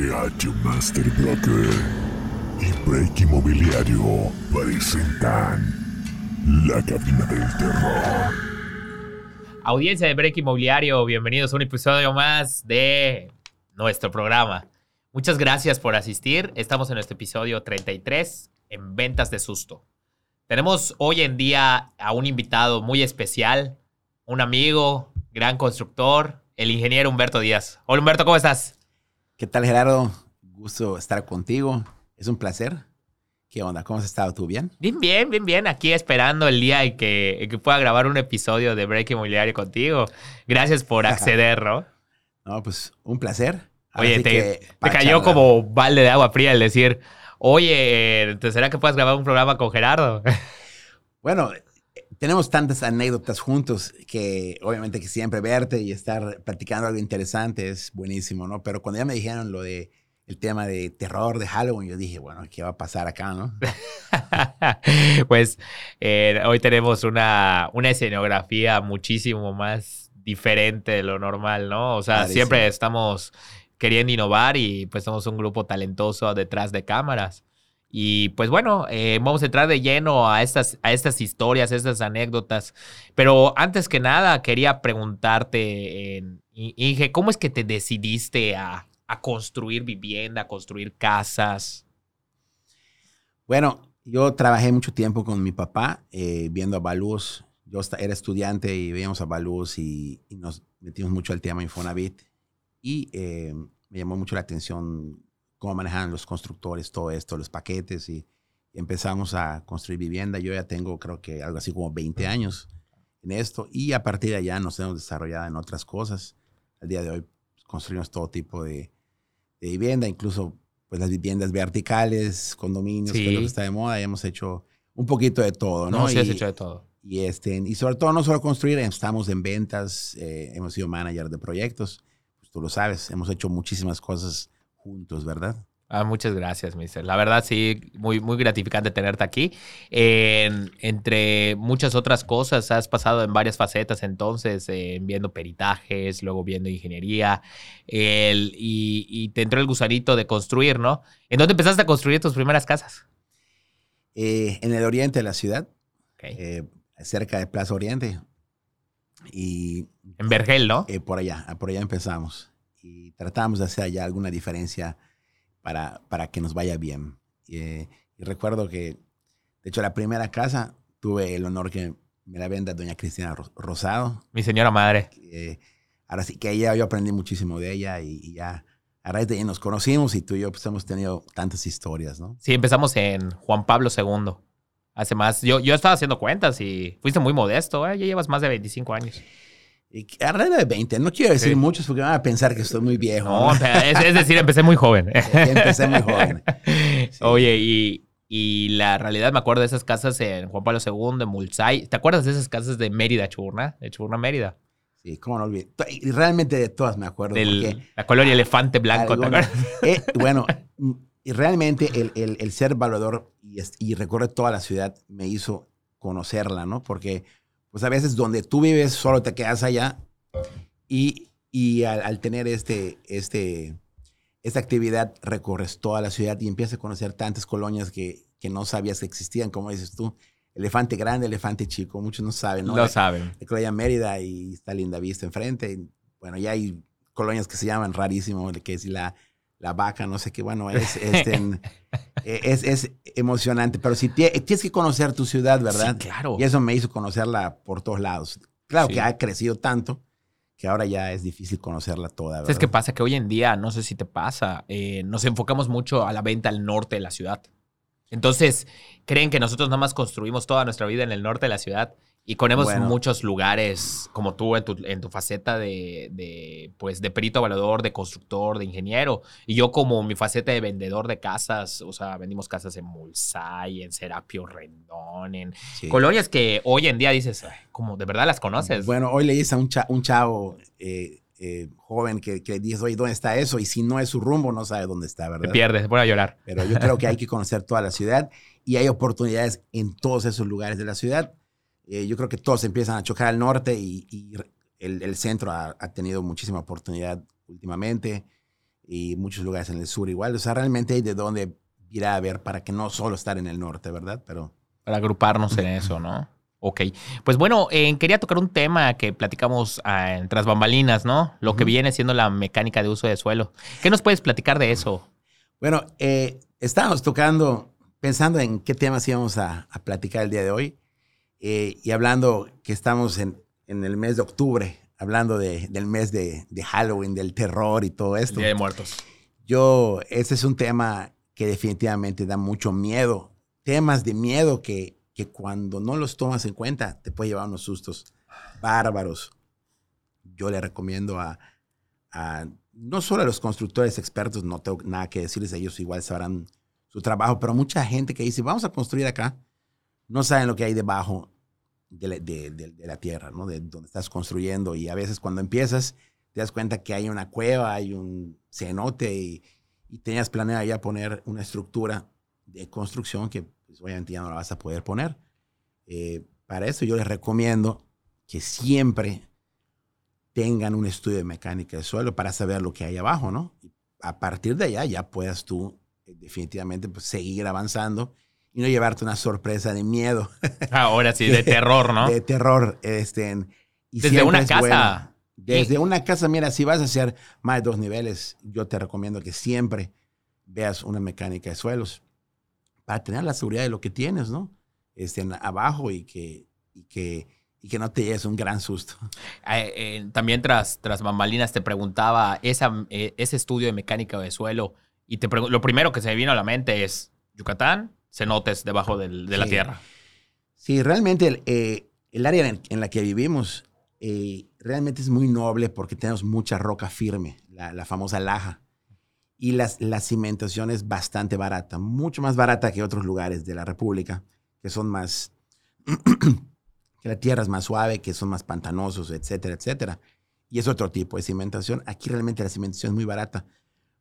GH Master y Break Inmobiliario presentan La Cabina del Terror. Audiencia de Break Inmobiliario, bienvenidos a un episodio más de nuestro programa. Muchas gracias por asistir. Estamos en nuestro episodio 33 en Ventas de Susto. Tenemos hoy en día a un invitado muy especial, un amigo, gran constructor, el ingeniero Humberto Díaz. Hola Humberto, ¿cómo estás? ¿Qué tal, Gerardo? Gusto estar contigo. Es un placer. ¿Qué onda? ¿Cómo has estado tú? ¿Bien? Bien, bien, bien, bien. Aquí esperando el día en que, en que pueda grabar un episodio de Break Inmobiliario contigo. Gracias por acceder, ¿no? No, pues un placer. Ahora Oye, sí te, que te para cayó charlar. como balde de agua fría el decir, oye, ¿te ¿será que puedas grabar un programa con Gerardo? Bueno, tenemos tantas anécdotas juntos que obviamente que siempre verte y estar platicando algo interesante es buenísimo, ¿no? Pero cuando ya me dijeron lo de el tema de terror de Halloween, yo dije, bueno, ¿qué va a pasar acá, no? pues eh, hoy tenemos una, una escenografía muchísimo más diferente de lo normal, ¿no? O sea, siempre estamos queriendo innovar y pues somos un grupo talentoso detrás de cámaras. Y pues bueno, eh, vamos a entrar de lleno a estas, a estas historias, a estas anécdotas. Pero antes que nada, quería preguntarte, eh, Inge, ¿cómo es que te decidiste a, construir vivienda, a construir casas? Bueno, yo trabajé mucho tiempo con mi papá eh, viendo a Balús. Yo era estudiante y veíamos a Balús y, y nos metimos mucho al tema Infonavit. Y eh, me llamó mucho la atención cómo manejaban los constructores todo esto, los paquetes. Y, empezamos a construir vivienda. Yo ya tengo, creo que algo así como 20 años en esto. Y a partir de allá nos hemos desarrollado en otras cosas. Al día de hoy pues, construimos todo tipo de, de vivienda, incluso pues las viviendas verticales, condominios, que es lo Sí. que está de moda, y hemos hecho un poquito de todo, ¿no? No, sí has y, hecho de todo. y, este, y sobre todo no solo construir, estamos en ventas, eh, hemos sido manager de proyectos, pues tú lo sabes, hemos hecho muchísimas cosas juntos, ¿verdad? Ah, muchas gracias, mister. La verdad, sí, muy, muy gratificante tenerte aquí. En- entre muchas otras cosas, has pasado en varias facetas entonces, eh, viendo peritajes, luego viendo ingeniería, el- y, y te entró el gusanito de construir, ¿no? ¿En dónde empezaste a construir tus primeras casas? Eh, en el oriente de la ciudad, eh, cerca de Plaza Oriente, y En Vergel, ¿no? eh, por allá, por allá empezamos. Y tratamos de hacer allá alguna diferencia para, para que nos vaya bien. Eh, y recuerdo que, de hecho, la primera casa tuve el honor que me la venda doña Cristina Ro- Rosado. Mi señora madre. Eh, ahora sí que ella, yo aprendí muchísimo de ella y, y ya a raíz de ahí nos conocimos y tú y yo pues hemos tenido tantas historias, ¿no? Sí, empezamos en Juan Pablo II. Hace más. Yo, yo estaba haciendo cuentas y fuiste muy modesto, ¿eh? Ya llevas más de 25 años. Y alrededor de 20, no quiero decir Sí. muchos porque van a pensar que estoy muy viejo. No, es, es decir, empecé muy joven. Empecé muy joven. Sí. Oye, y, y la realidad, me acuerdo de esas casas en Juan Pablo II, en Mulsay. ¿Te acuerdas de esas casas de Mérida, Chuburná? De Chuburná, Mérida. Sí, cómo no olvidé. Y realmente de todas me acuerdo. Del, la colonia Elefante Blanco, ¿te algunas- acuerdas? eh, bueno, y realmente el, el- el ser valuador y, y recorrer toda la ciudad me hizo conocerla, ¿no? Porque, pues a veces donde tú vives solo te quedas allá y, y al, al tener este, este, esta actividad recorres toda la ciudad y empiezas a conocer tantas colonias que, que no sabías que existían, como dices tú. Elefante grande, elefante chico, muchos no saben, ¿no? Lo saben. Colonia Mérida y está Linda Vista enfrente. Y, bueno, ya hay colonias que se llaman rarísimo, que es la, la vaca, no sé qué, bueno, es, en- eh, es, es emocionante, pero si tie- tienes que conocer tu ciudad, ¿verdad? Sí, claro. Y eso me hizo conocerla por todos lados. Claro Sí. que ha crecido tanto que ahora ya es difícil conocerla toda, ¿verdad? ¿Sabes qué pasa? Que hoy en día, no sé si te pasa, eh, nos enfocamos mucho a la venta al norte de la ciudad. Entonces, creen que nosotros nada más construimos toda nuestra vida en el norte de la ciudad y ponemos Bueno. muchos lugares, como tú en tu, en tu faceta de, de, pues, de perito evaluador, de constructor, de ingeniero. Y yo como mi faceta de vendedor de casas, o sea, vendimos casas en Mulsay, en Serapio Rendón, en Sí. colonias que hoy en día dices, "Ay, como de verdad las conoces. Bueno, hoy le dices a un, cha- un chavo eh, eh, joven que, que dices, oye, ¿dónde está eso? Y si no es su rumbo, no sabe dónde está, te ¿verdad? pierdes, se pone a llorar. Pero yo creo que hay que conocer toda la ciudad y hay oportunidades en todos esos lugares de la ciudad. Eh, yo creo que todos empiezan a chocar al norte y, y el, el centro ha, ha tenido muchísima oportunidad últimamente. y muchos lugares en el sur igual. O sea, realmente hay de dónde ir a ver para que no solo estar en el norte, ¿verdad? Pero... Para agruparnos en eso, ¿no? Ok. Pues bueno, eh, quería tocar un tema que platicamos en tras bambalinas, ¿no? Lo que viene siendo la mecánica de uso de suelo. ¿Qué nos puedes platicar de eso? Bueno, eh, estábamos tocando, pensando en qué temas íbamos a, platicar el día de hoy eh, y hablando que estamos en, en el mes de octubre, hablando del mes de, Halloween, del terror y todo esto. Día de Muertos. Yo, ese es un tema que definitivamente da mucho miedo. Temas de miedo que, que cuando no los tomas en cuenta te puede llevar unos sustos bárbaros. Yo le recomiendo a, no solo a los constructores expertos, no tengo nada que decirles, ellos igual sabrán su trabajo, pero mucha gente que dice, vamos a construir acá, no saben lo que hay debajo de la, tierra, ¿no? De donde estás construyendo. Y a veces cuando empiezas, te das cuenta que hay una cueva, hay un cenote y, tenías planeado ya poner una estructura de construcción que pues, obviamente ya no la vas a poder poner. Eh, para eso yo les recomiendo que siempre tengan un estudio de mecánica del suelo para saber lo que hay abajo, ¿no? a partir de allá ya puedas tú eh, definitivamente pues, seguir avanzando y no llevarte una sorpresa de miedo. Ahora sí, de terror, ¿no? De terror. Este, desde una casa. Desde una casa, mira, si vas a hacer más de dos niveles, yo te recomiendo que siempre veas una mecánica de suelos para tener la seguridad de lo que tienes, ¿no? Este, abajo y que, y que, y que no te lleves un gran susto. Eh, eh, también tras, tras bambalinas te preguntaba esa, eh, ese estudio de mecánica de suelo y te lo primero que se me vino a la mente es Yucatán, cenotes debajo de la tierra. Sí, realmente el, eh, área en, la que vivimos eh, realmente es muy noble porque tenemos mucha roca firme, la, famosa laja. Y las, la cimentación es bastante barata, mucho más barata que otros lugares de la República, que son más, que la tierra es más suave, que son más pantanosos, etcétera, etcétera. Y es otro tipo de cimentación. Aquí realmente la cimentación es muy barata,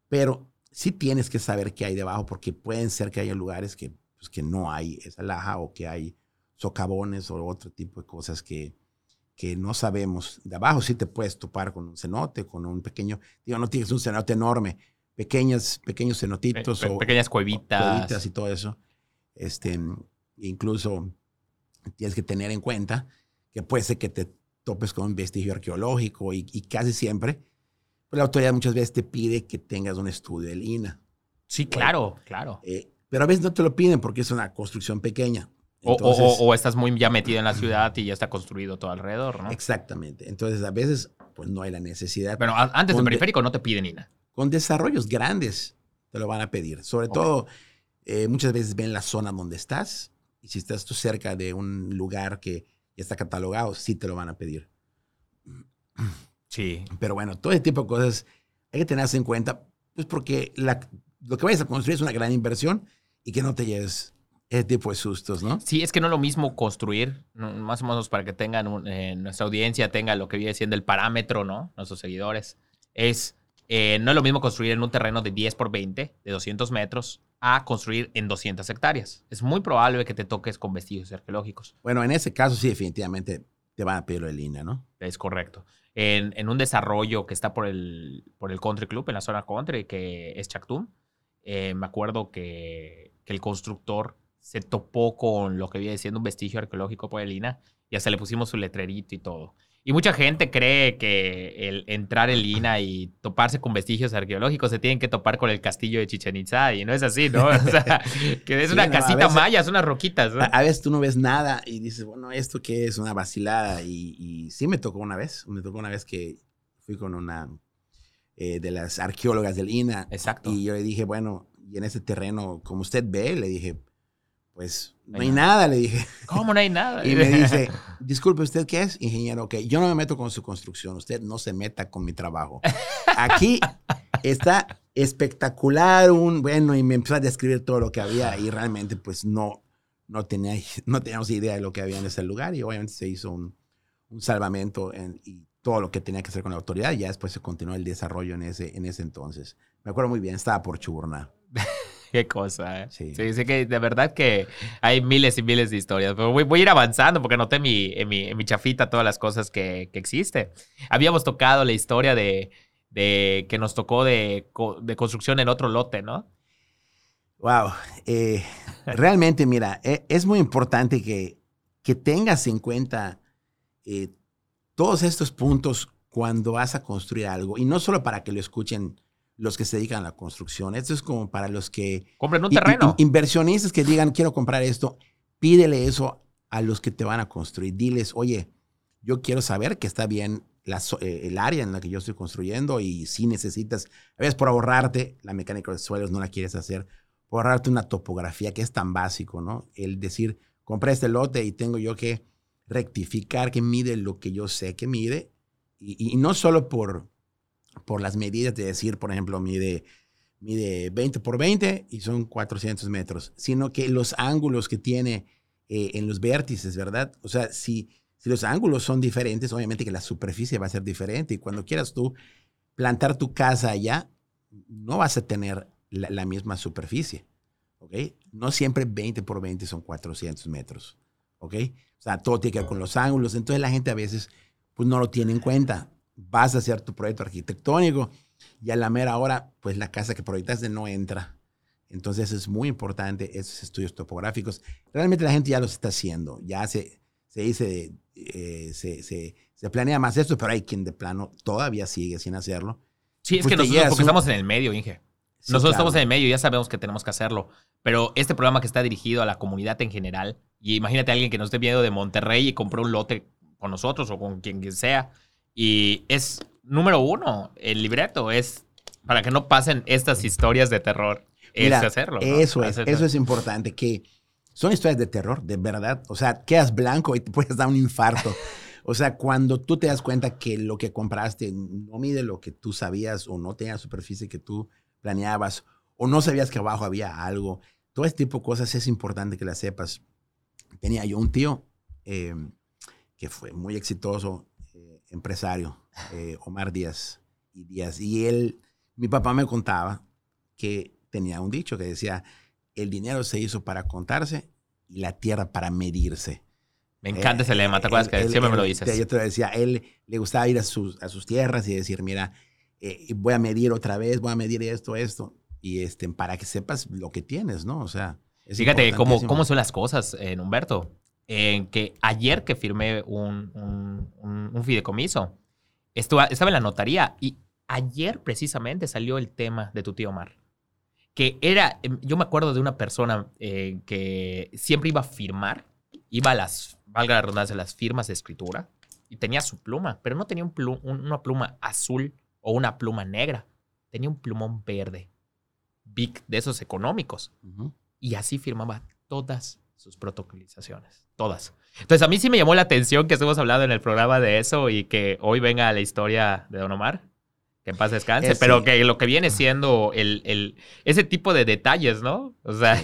pero sí tienes que saber qué hay debajo, porque pueden ser que haya lugares que, pues, que no hay esa laja o que hay socavones o otro tipo de cosas que, que no sabemos. De abajo sí te puedes topar con un cenote, con un pequeño, digo, no tienes un cenote enorme, pequeñas, pequeños cenotitos o pequeñas cuevitas. cuevitas y todo eso. Este, incluso tienes que tener en cuenta que puede ser que te topes con un vestigio arqueológico y, y casi siempre pues la autoridad muchas veces te pide que tengas un estudio del INA. Sí, claro, claro. Eh, pero a veces no te lo piden porque es una construcción pequeña. o, estás muy ya metido en la ciudad y ya está construido todo alrededor, ¿no? Exactamente. Entonces, a veces, pues no hay la necesidad. Pero antes del periférico no te piden INA. Con desarrollos grandes te lo van a pedir. Sobre todo, eh, muchas veces ven la zona donde estás y si estás tú cerca de un lugar que ya está catalogado, sí te lo van a pedir. Sí. Pero bueno, todo ese tipo de cosas hay que tenerse en cuenta, pues porque lo que vayas a construir es una gran inversión y que no te lleves ese tipo de sustos, ¿no? Sí, es que no es lo mismo construir, más o menos para que tengan, eh, nuestra audiencia tenga lo que viene siendo el parámetro, ¿no? Nuestros seguidores. Es, eh, no es lo mismo construir en un terreno de 10 por 20, de 200 metros, a construir en 200 hectáreas. Es muy probable que te toques con vestigios arqueológicos. Bueno, en ese caso sí, definitivamente te van a pedir el INA, ¿no? Es correcto en, un desarrollo que está por el, por el Country Club, en la zona country, que es Chactum. Eh, me acuerdo que, que, el constructor se topó con lo que viene siendo un vestigio arqueológico por el INA y hasta le pusimos su letrerito y todo. Y mucha gente cree que el entrar en Lina y toparse con vestigios arqueológicos se tienen que topar con el castillo de Chichen Itza y no es así, ¿no? O sea, que es una casita maya, son unas roquitas. A, veces tú no ves nada y dices, bueno, ¿esto qué es? Una vacilada. Y, sí me tocó una vez, me tocó una vez que fui con una eh, de las arqueólogas del INA. Exacto. Y yo le dije, bueno, y en ese terreno, como usted ve, le dije, pues no hay nada, le dije. ¿Cómo no hay nada? y me dice, disculpe, ¿usted qué es? Ingeniero, ok, yo no me meto con su construcción, usted no se meta con mi trabajo. Aquí está espectacular, un, bueno, y me empezó a describir todo lo que había y realmente pues no, no, tenía, no teníamos idea de lo que había en ese lugar y obviamente se hizo un, un salvamento en, y todo lo que tenía que hacer con la autoridad y ya después se continuó el desarrollo en ese, en ese entonces. Me acuerdo muy bien, estaba por Chuburná. Qué cosa, ¿eh? Sí. sí. que de verdad que hay miles y miles de historias. Pero voy, a ir avanzando porque anoté mi, en, mi, mi chafita todas las cosas que, que existen. Habíamos tocado la historia de, de que nos tocó de, de construcción en otro lote, ¿no? Wow. Eh, realmente, mira, e, es muy importante que, que tengas en cuenta eh, todos estos puntos cuando vas a construir algo. Y no solo para que lo escuchen los que se dedican a la construcción. Esto es como para los que... Compren un terreno. inversionistas que digan, quiero comprar esto. Pídele eso a los que te van a construir. Diles, oye, yo quiero saber que está bien eh, el área en la que yo estoy construyendo y si necesitas, a veces por ahorrarte, la mecánica de suelos no la quieres hacer, por ahorrarte una topografía que es tan básico, ¿no? El decir, compré este lote y tengo yo que rectificar que mide lo que yo sé que mide y, no solo por, por las medidas de decir, por ejemplo, mide, mide 20 por 20 y son 400 metros, sino que los ángulos que tiene eh, en los vértices, ¿verdad? O sea, si si los ángulos son diferentes, obviamente que la superficie va a ser diferente. Y cuando quieras tú plantar tu casa allá, no vas a tener la, misma superficie. ¿Ok? No siempre 20 por 20 son 400 metros. ¿Ok? O sea, todo tiene que ver con los ángulos. Entonces la gente a veces pues no lo tiene en cuenta. Vas a hacer tu proyecto arquitectónico y a la mera hora, pues la casa que proyectaste no entra. Entonces es muy importante esos estudios topográficos. Realmente la gente ya los está haciendo. Ya se, se dice eh, se, se, se, planea más esto, pero hay quien de plano todavía sigue sin hacerlo. Sí, es pues que nosotros, porque estamos en el medio, Inge. nosotros estamos en el medio ya sabemos que tenemos que hacerlo. Pero este programa que está dirigido a la comunidad en general, y imagínate a alguien que nos esté viendo de Monterrey y compró un lote con nosotros o con quien sea, y es número uno, el libreto es para que no pasen estas historias de terror. es hacerlo. Eso es, eso es importante, que son historias de terror, de verdad. O sea, quedas blanco y te puedes dar un infarto. O sea, cuando tú te das cuenta que lo que compraste no mide lo que tú sabías o no tenía la superficie que tú planeabas o no sabías que abajo había algo. Todo este tipo de cosas es importante que las sepas. Tenía yo un tío eh, que fue muy exitoso, empresario, eh, Omar Díaz y Díaz. Y él, mi papá me contaba que tenía un dicho que decía, el dinero se hizo para contarse y la tierra para medirse. Me encanta ese lema, ¿te acuerdas que siempre me lo dices? Yo te decía, él le gustaba ir a sus, a sus tierras y decir, mira, eh, voy a medir otra vez, voy a medir esto, esto, y este, para que sepas lo que tienes, ¿no? O sea, Fíjate cómo, cómo son las cosas, en Humberto. Que ayer que firmé un, un, un, fideicomiso, estaba en la notaría y ayer precisamente salió el tema de tu tío Omar que era, em, yo me acuerdo de una persona eh, que siempre iba a firmar, iba a las, valga la redundancia, las firmas de escritura y tenía su pluma, pero no tenía un una pluma azul o una pluma negra, tenía un plumón verde, big, de esos económicos. Y así firmaba todas sus protocolizaciones, todas. Entonces a mí sí me llamó la atención que estemos hablando en el programa de eso y que hoy venga la historia de Don Omar que en paz descanse, pero que lo que viene siendo el, ese tipo de detalles, ¿no? O sea.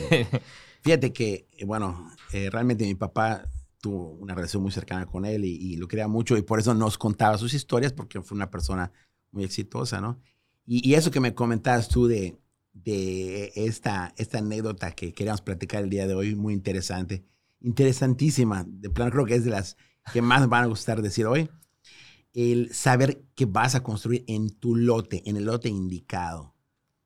Fíjate que, eh, bueno, eh, realmente mi papá tuvo una relación muy cercana con él y, lo quería mucho y por eso nos contaba sus historias porque fue una persona muy exitosa, ¿no? Y, eso que me comentabas tú de, de esta, esta anécdota que queríamos platicar el día de hoy, muy interesante, interesantísima, de plano creo que es de las que más van a gustar decir hoy el saber que vas a construir en tu lote, en el lote indicado.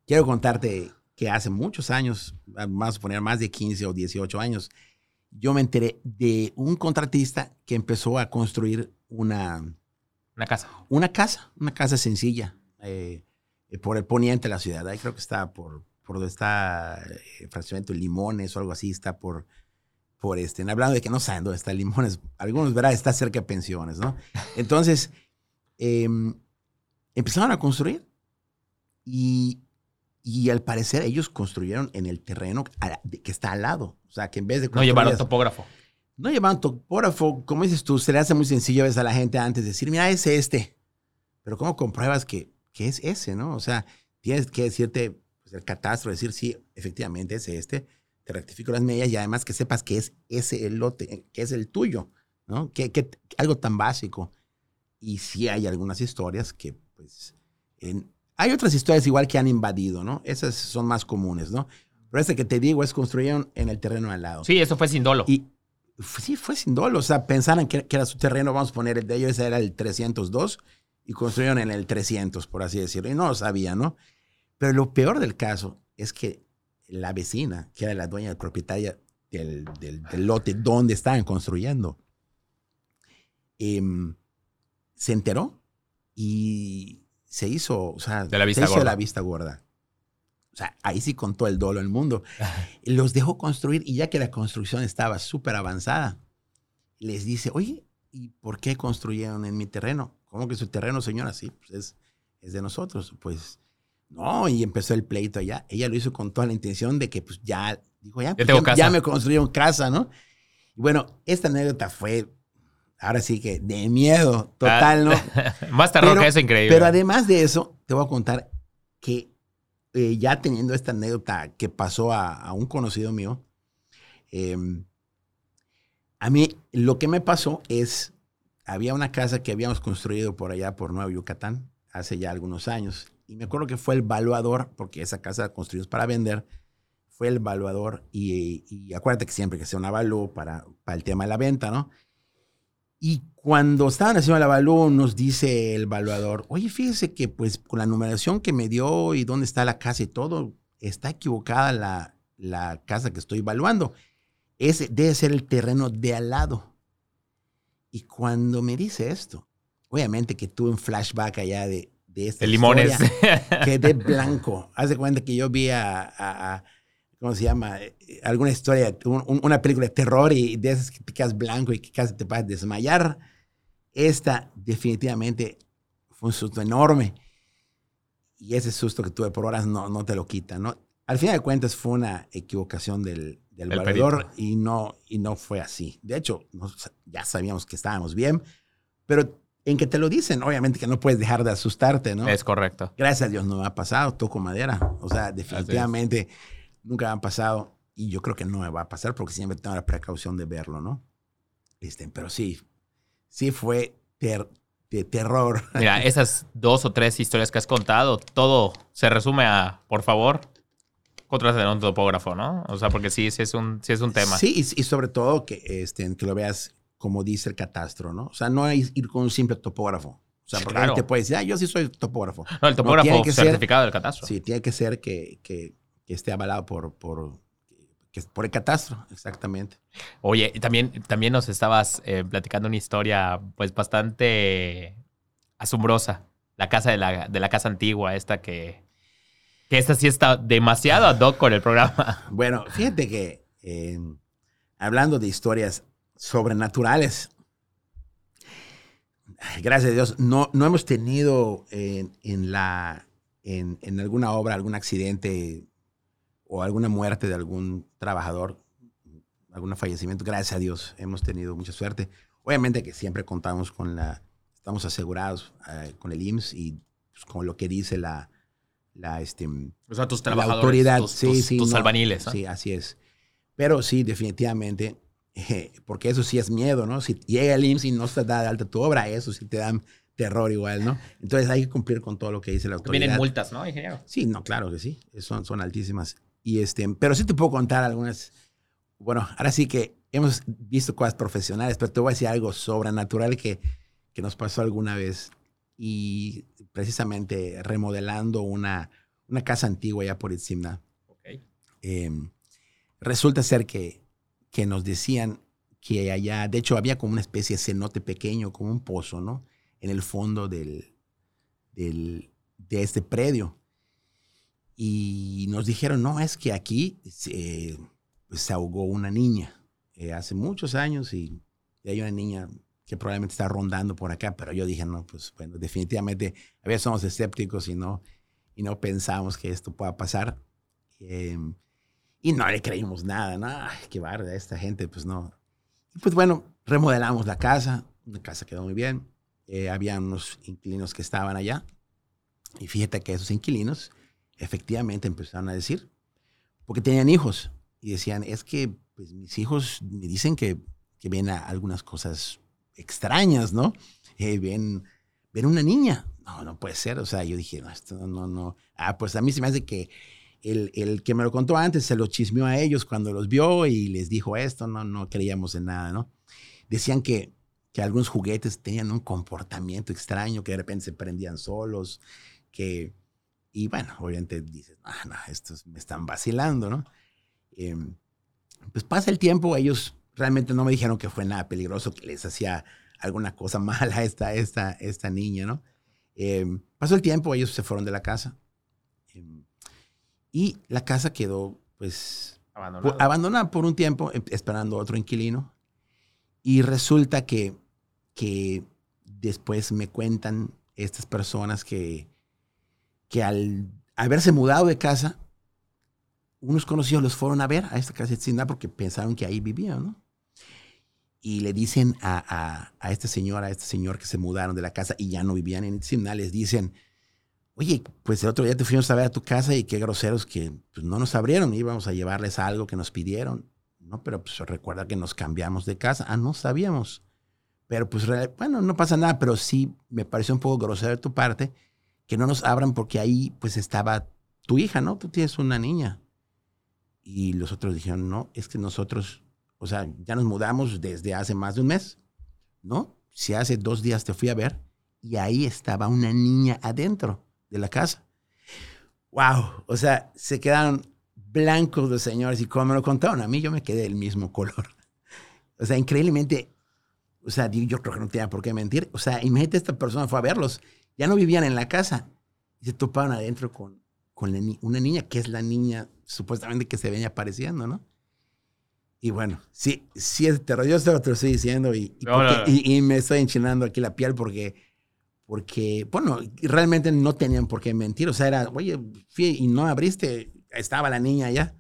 Quiero contarte que hace muchos años, vamos a poner más de 15 o 18 años, yo me enteré de un contratista que empezó a construir una... Una casa. Una casa, una casa sencilla, eh, por el poniente de la ciudad. Ahí creo que está por, por donde está eh, fraccionamiento Limones o algo así, está por por este, hablando de que no saben dónde está Limones, algunos verán, está cerca de pensiones, ¿no? Entonces, em, empezaron a construir y, y, al parecer ellos construyeron en el terreno que está al lado. O sea, que en vez de... No llevaron topógrafo. No llevaron topógrafo. Como dices tú, se le hace muy sencillo a veces a la gente antes decir, mira, es este. Pero ¿cómo compruebas que, que es ese, no? O sea, tienes que decirte pues, el catastro, decir, sí, efectivamente es este te rectifico las medias y además que sepas que es ese el lote, que es el tuyo, ¿no? Que, algo tan básico. Y sí hay algunas historias que, pues, hay otras historias igual que han invadido, ¿no? Esas son más comunes, ¿no? Pero este que te digo es construyeron en el terreno al lado. Sí, eso fue sin dolo. Y sí, fue sin dolo. O sea, pensaron que, era su terreno, vamos a poner el de ellos, ese era el 302. Y construyeron en el 300, por así decirlo. Y no lo sabía, ¿no? Pero lo peor del caso es que la vecina, que era la dueña propietaria del, del, lote donde estaban construyendo, em, se enteró y se hizo, o sea, de la vista se hizo gorda. de la vista gorda. O sea, ahí sí con todo el dolo del mundo. Los dejó construir y ya que la construcción estaba súper avanzada, les dice, oye, ¿y por qué construyeron en mi terreno? ¿Cómo que su terreno, señora? Sí, pues es, es de nosotros. Pues no, y empezó el pleito allá. Ella lo hizo con toda la intención de que pues ya, dijo, ya, pues, ya, ya me construyeron casa, ¿no? Y bueno, esta anécdota fue, ahora sí que de miedo total, ¿no? Más terror que eso, increíble. Pero además de eso, te voy a contar que eh, ya teniendo esta anécdota que pasó a, a un conocido mío, eh, a mí lo que me pasó es, había una casa que habíamos construido por allá por Nueva Yucatán hace ya algunos años. Y me acuerdo que fue el valuador, porque esa casa construimos para vender, fue el valuador. Y, y acuérdate que siempre que sea un avalúo para, para el tema de la venta, ¿no? Y cuando estaban haciendo el avalúo, nos dice el evaluador, oye, fíjese que pues con la numeración que me dio y dónde está la casa y todo, está equivocada la, la casa que estoy evaluando. Ese debe ser el terreno de al lado. Y cuando me dice esto, obviamente que tuve un flashback allá de, de esta de limones. historia, quedé blanco. Haz de cuenta que yo vi a, a- a- ¿cómo se llama? Alguna historia, un- un- una película de terror y de esas que te quedas blanco y que casi te vas a desmayar. Esta definitivamente fue un susto enorme. Y ese susto que tuve por horas no, no te lo quita, ¿no? Al final de cuentas fue una equivocación del, del El valedor perito. y no, y no fue así. De hecho, nos- ya sabíamos que estábamos bien, pero en que te lo dicen, obviamente que no puedes dejar de asustarte, ¿no? Es correcto. Gracias a Dios no me ha pasado, toco madera. O sea, definitivamente nunca me ha pasado y yo creo que no me va a pasar porque siempre tengo la precaución de verlo, ¿no? Este, pero sí, sí fue ter- de terror. Mira, esas dos o tres historias que has contado, todo se resume a, por favor, contratar a un topógrafo, ¿no? O sea, porque sí, sí es un, sí es un tema. Sí, y, y sobre todo que, este, que lo veas como dice el catastro, ¿no? O sea, no es ir con un simple topógrafo. O sea, porque claro. alguien te puede decir, ah, yo sí soy topógrafo. No, el topógrafo tiene que ser- certificado del catastro. Sí, tiene que ser que, que- que esté avalado por, por, que- por el catastro, exactamente. Oye, y también, también nos estabas eh, platicando una historia, pues, bastante asombrosa. La casa de la, de la casa antigua, esta que... Que esta sí está demasiado ad hoc con el programa. Bueno, fíjate que eh, hablando de historias sobrenaturales, gracias a Dios, no, no hemos tenido en, en la, en, en alguna obra algún accidente o alguna muerte de algún trabajador, algún fallecimiento. Gracias a Dios, hemos tenido mucha suerte. Obviamente que siempre contamos con la, estamos asegurados eh, con el IMSS y pues, con lo que dice la, la este, O sea, tus la trabajadores, autoridad, tus, sí, tus- sí, tus no, albaniles. ¿no? Sí, así es. Pero sí, definitivamente, eh, porque eso sí es miedo, ¿no? Si llega el IMSS y no se da de alta tu obra, eso sí te da terror igual, ¿no? Entonces hay que cumplir con todo lo que dice la autoridad. Vienen multas, ¿no, ingeniero? Sí, no, claro que sí, son, son altísimas. Y este, pero sí te puedo contar algunas, bueno, ahora sí que hemos visto cosas profesionales, pero te voy a decir algo sobrenatural que, que nos pasó alguna vez. Y precisamente remodelando una, una casa antigua ya por Itzimna, Ok. eh, resulta ser que, que nos decían que allá, de hecho había como una especie de cenote pequeño, como un pozo, ¿no? En el fondo del, del- de este predio. Y nos dijeron, no, es que aquí se, pues, se ahogó una niña eh, hace muchos años y, y hay una niña que probablemente está rondando por acá, pero yo dije, no, pues bueno, definitivamente, a veces somos escépticos y no, y no pensamos que esto pueda pasar. Eh, y no le creímos nada, ¿no? Ay, qué barda esta gente, pues no. Y pues bueno, remodelamos la casa, la casa quedó muy bien. Eh, había unos inquilinos que estaban allá. Y fíjate que esos inquilinos efectivamente empezaron a decir, porque tenían hijos, y decían, es que pues, mis hijos me dicen que, que ven a- algunas cosas extrañas, ¿no? Eh, ven, ven una niña. No, no puede ser. O sea, yo dije, no, esto no, no. Ah, pues a mí se me hace que el, el que me lo contó antes se lo chismeó a ellos cuando los vio y les dijo esto, no, no creíamos en nada, ¿no? Decían que, que algunos juguetes tenían un comportamiento extraño, que de repente se prendían solos, que, y bueno, obviamente dices, ah, no, estos me están vacilando, ¿no? Em, pues pasa el tiempo, ellos realmente no me dijeron que fue nada peligroso, que les hacía alguna cosa mala a esta, esta, esta niña, ¿no? Em, pasó el tiempo, ellos se fueron de la casa. Em, y la casa quedó, pues, abandonada. abandonada por un tiempo, esperando otro inquilino. Y resulta que, que después me cuentan estas personas que, que al haberse mudado de casa, unos conocidos los fueron a ver a esta Itzimna porque pensaron que ahí vivían, ¿no? Y le dicen a, a, a, este señor, a este señor que se mudaron de la casa y ya no vivían en Itzimna, les dicen, oye, pues el otro día te fuimos a ver a tu casa y qué groseros que pues, no nos abrieron, íbamos a llevarles algo que nos pidieron. No, pero pues recuerda que nos cambiamos de casa. Ah, no sabíamos. Pero pues, bueno, no pasa nada, pero sí me pareció un poco grosero de tu parte que no nos abran porque ahí pues estaba tu hija, ¿no? Tú tienes una niña. Y los otros dijeron, no, es que nosotros, o sea, ya nos mudamos desde hace más de un mes, ¿no? Si hace dos días te fui a ver y ahí estaba una niña adentro de la casa. ¡Wow! O sea, se quedaron blancos los señores y como me lo contaron a mí, yo me quedé del mismo color. O sea, increíblemente, o sea, yo creo que no tenía por qué mentir. O sea, imagínate, esta persona fue a verlos, ya no vivían en la casa y se topaban adentro con, con una niña, que es la niña supuestamente que se venía apareciendo, ¿no? Y bueno, sí, sí es terror. Yo te lo estoy diciendo y, y, y, me estoy enchinando aquí la piel porque, porque, bueno, realmente no tenían por qué mentir. O sea, era, oye, fui y no abriste, estaba la niña allá.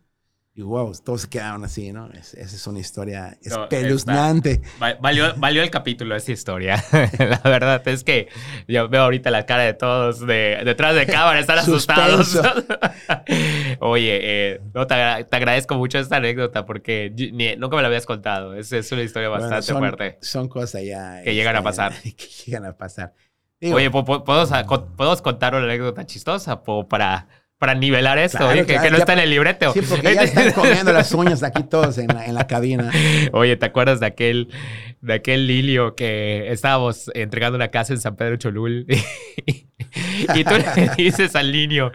Y wow, todos se quedaron así, ¿no? esa es una historia espeluznante. valió, valió el capítulo esa historia. la verdad es que yo veo ahorita la cara de todos de, detrás de cámara, están asustados. Oye, eh, te, agradezco mucho esta anécdota porque nunca me la habías contado. Es, es una historia bastante fuerte. Son cosas ya... Que llegan a este, pasar. que llegan a pasar. Oye, ¿podemos, contar una anécdota chistosa para para nivelar esto, que, no está en el libreto. Sí, porque ya están comiendo las uñas aquí todos en la, en la, cabina. Oye, ¿te acuerdas de aquel, de aquel Lilio que estábamos entregando una casa en San Pedro Cholul? y tú le dices al niño,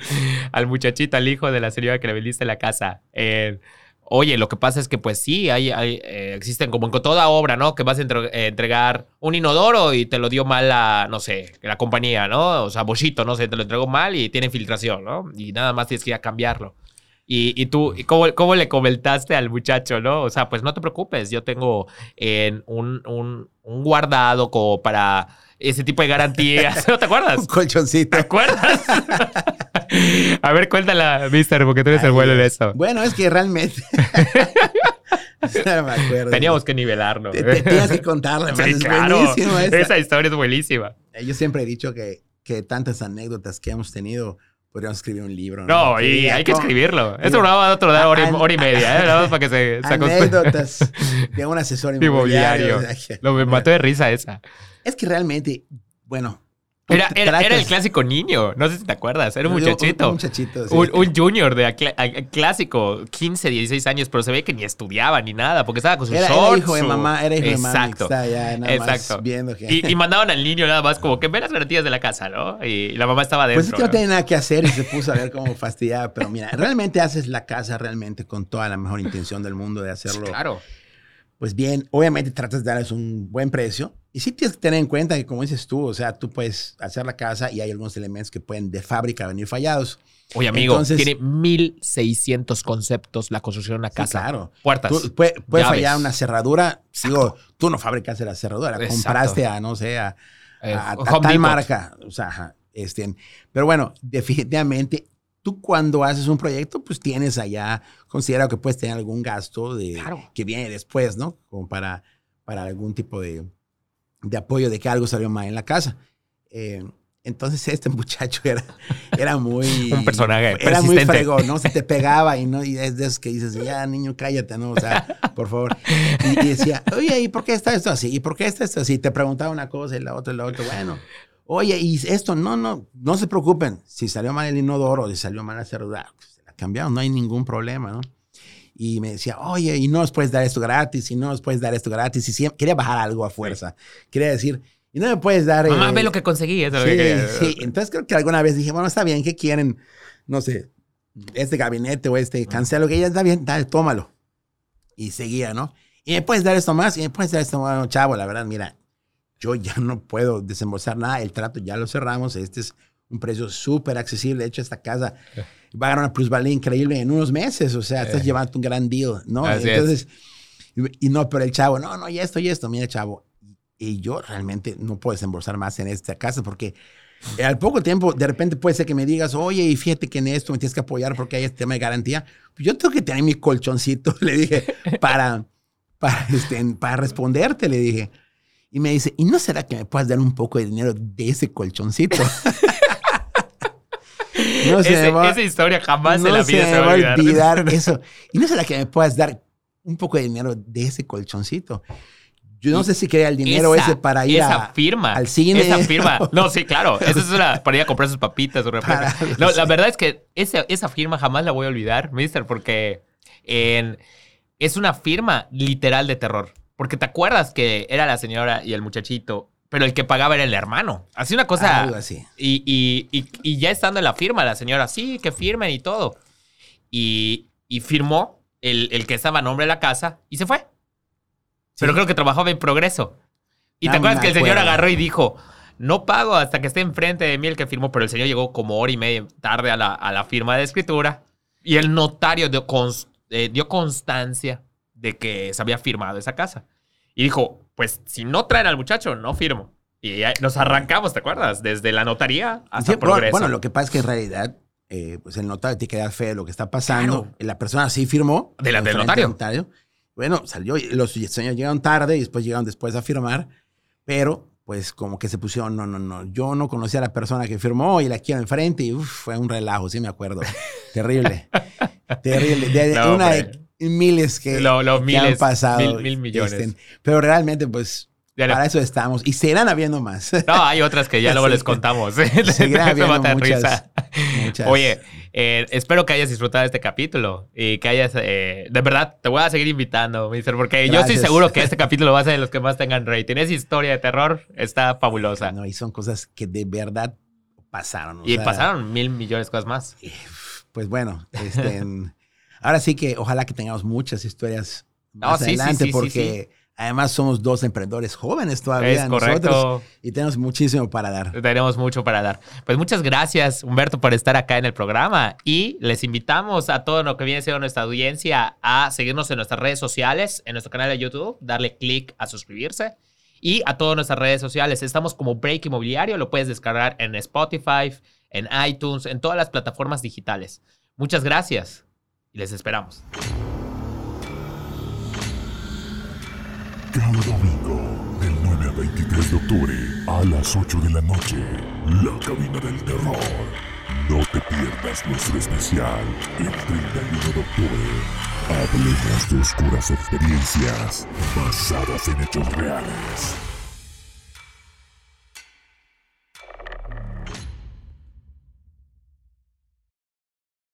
al muchachito, al hijo de la señora que le vendiste la casa, eh, Oye, lo que pasa es que pues sí, hay, hay eh, existen como en toda obra, ¿no? Que vas a eh, entregar un inodoro y te lo dio mal la, no sé, la compañía, ¿no? O sea, Boschito, no sé, te lo entregó mal y tiene filtración, ¿no? Y nada más tienes que ir a cambiarlo. Y, y tú, ¿cómo, ¿cómo, le comentaste al muchacho, no? O sea, pues no te preocupes, yo tengo en un, un, un guardado como para ese tipo de garantías. ¿No te acuerdas? Un colchoncito. ¿Te acuerdas? A ver, cuéntala, mister, porque tú eres el vuelo de eso. Bueno, es que realmente. no me acuerdo. Teníamos que nivelarlo. tenías que contarla, es buenísimo esa. historia es buenísima. Eh, yo siempre he dicho que, que tantas anécdotas que hemos tenido podríamos escribir un libro. No, y hay que escribirlo. Esto va a otro de hora, hora, y media, ¿eh? Nada para que se, se Anécdotas de un asesor inmobiliario. Lo me mató de risa esa. Es que realmente, bueno. Era, era, el clásico niño, no sé si te acuerdas, era un muchachito. Un, muchachito, sí. un, junior de clásico, 15, 16 años, pero se ve que ni estudiaba ni nada, porque estaba con sus era, shorts. Era hijo de mamá, era hijo de mamá. Exacto. Ya, nada Exacto. Más viendo que... y, y, mandaban al niño nada más como que ve las garantías de la casa, ¿no? Y la mamá estaba dentro. Pues es que no, tenía nada que hacer y se puso a ver cómo fastidiaba, pero mira, realmente haces la casa realmente con toda la mejor intención del mundo de hacerlo. claro pues bien, obviamente tratas de darles un buen precio. Y sí tienes que tener en cuenta que, como dices tú, o sea, tú puedes hacer la casa y hay algunos elementos que pueden de fábrica venir fallados. Oye, amigo, Entonces, tiene 1600 conceptos la construcción de una casa. claro. Puertas. puede, fallar una cerradura. Digo, tú no fabricaste la cerradura, la compraste a, no sé, a, eh, tal marca. O sea, este, pero bueno, definitivamente tú cuando haces un proyecto, pues tienes allá, considera que puedes tener algún gasto de, que viene después, ¿no? Como para, para algún tipo de, de apoyo de que algo salió mal en la casa. Eh, entonces este muchacho era, era muy... un personaje Era muy fregón, ¿no? Se te pegaba y, no, y es de esos que dices, ya niño, cállate, ¿no? O sea, por favor. Y, y decía, oye, ¿y por qué está esto así? ¿Y por qué está esto así? Te preguntaba una cosa y la otra y la otra. Bueno, Oye, y esto, no, no, no se preocupen. Si salió mal el inodoro, si salió mal la cerradura, pues, se la cambiaron, no hay ningún problema, ¿no? Y me decía, oye, y no nos puedes dar esto gratis, y no nos puedes dar esto gratis. Y siempre, quería bajar algo a fuerza. Quería decir, y no me puedes dar... Mamá, eh, ve lo que conseguí. eso es lo Sí, que sí. Entonces creo que alguna vez dije, bueno, está bien, ¿qué quieren? No sé, este gabinete o este cancelo, que ya está bien, dale, tómalo. Y seguía, ¿no? Y me puedes dar esto más, y me puedes dar esto más, chavo, la verdad, mira, yo ya no puedo desembolsar nada, el trato ya lo cerramos, este es un precio súper accesible, de hecho esta casa va a ganar una plusvalía increíble en unos meses, o sea, estás Eh. llevando un gran deal, ¿no? Así es. Entonces, y, y no, pero el chavo, no, no, y esto y esto, mira, chavo, y yo realmente no puedo desembolsar más en esta casa porque al poco tiempo, de repente puede ser que me digas, oye, y fíjate que en esto me tienes que apoyar porque hay este tema de garantía. Pues yo tengo que tener mi colchoncito, le dije, para, para, este, para responderte, le dije. Y me dice, ¿y no será que me puedas dar un poco de dinero de ese colchoncito? no se Ese- va- esa historia jamás no en la se vida me se va a olvidar. olvidar eso. ¿Y no será que me puedas dar un poco de dinero de ese colchoncito? Yo no sé si quería el dinero Esa- ese para ir esa a, firma, al cine. Esa firma. No, sí, claro. Esa es una para ir a comprar sus papitas. Para- No, la verdad es que esa, esa firma jamás la voy a olvidar, mister, porque en- es una firma literal de terror. Porque te acuerdas que era la señora y el muchachito, pero el que pagaba era el hermano. Así una cosa. Algo así. Y, y- y- y ya estando en la firma, la señora, sí, que firmen y todo. Y, firmó el, el que estaba a nombre de la casa y se fue. Pero Sí. creo que trabajaba en progreso. Y te No acuerdas me que el señor agarró y dijo, no pago hasta que esté enfrente de mí el que firmó, pero el señor llegó como hora y media tarde a la, a la firma de escritura. Y el notario dio, cons- eh, dio constancia de que se había firmado esa casa. Y dijo, pues si no traen al muchacho, no firmo. Y nos arrancamos, ¿te acuerdas? Desde la notaría hasta Sí, progreso. bueno, lo que pasa es que en realidad, eh, pues el notario tiene que dar fe de lo que está pasando. Claro. La persona sí firmó. Delante del enfrente notario. Bueno, salió, los señores llegaron tarde y después llegaron después a firmar, pero pues como que se pusieron, no, no, no, yo no conocía a la persona que firmó y la quiero enfrente y uf, fue un relajo, sí me acuerdo. Terrible, terrible. De, de No, una de. Miles que, Lo- los que miles, han pasado. mil- mil millones. este, pero realmente, pues, Ya para eso estamos. Y seguirán habiendo más. No, hay otras que ya luego les contamos. Seguirá Me habiendo muchas- risa. muchas. Oye, eh, espero que hayas disfrutado este capítulo y que hayas, eh, de verdad, te voy a seguir invitando, mister, porque yo estoy Gracias. seguro que este capítulo va a ser de los que más tengan rating. Esa historia de terror está fabulosa. No, y son cosas que de verdad pasaron. y sea, pasaron mil millones de cosas más. Pues bueno, este, ahora sí que ojalá que tengamos muchas historias No, más sí, sí, adelante, sí, sí, porque además somos dos emprendedores jóvenes todavía Es correcto. nosotros y tenemos muchísimo para dar. Tenemos mucho para dar. Pues muchas gracias, Humberto, por estar acá en el programa. Y les invitamos a todo lo que viene siendo nuestra audiencia a seguirnos en nuestras redes sociales, en nuestro canal de YouTube, darle clic a suscribirse. Y a todas nuestras redes sociales. Estamos como Break Inmobiliario. Lo puedes descargar en Spotify, en iTunes, en todas las plataformas digitales. Muchas gracias y les esperamos. Cada domingo, del 9 al 23 de octubre, a las 8 de la noche, La Cabina del Terror. No te pierdas nuestro especial el 31 de octubre. Hablemos de oscuras experiencias basadas en hechos reales.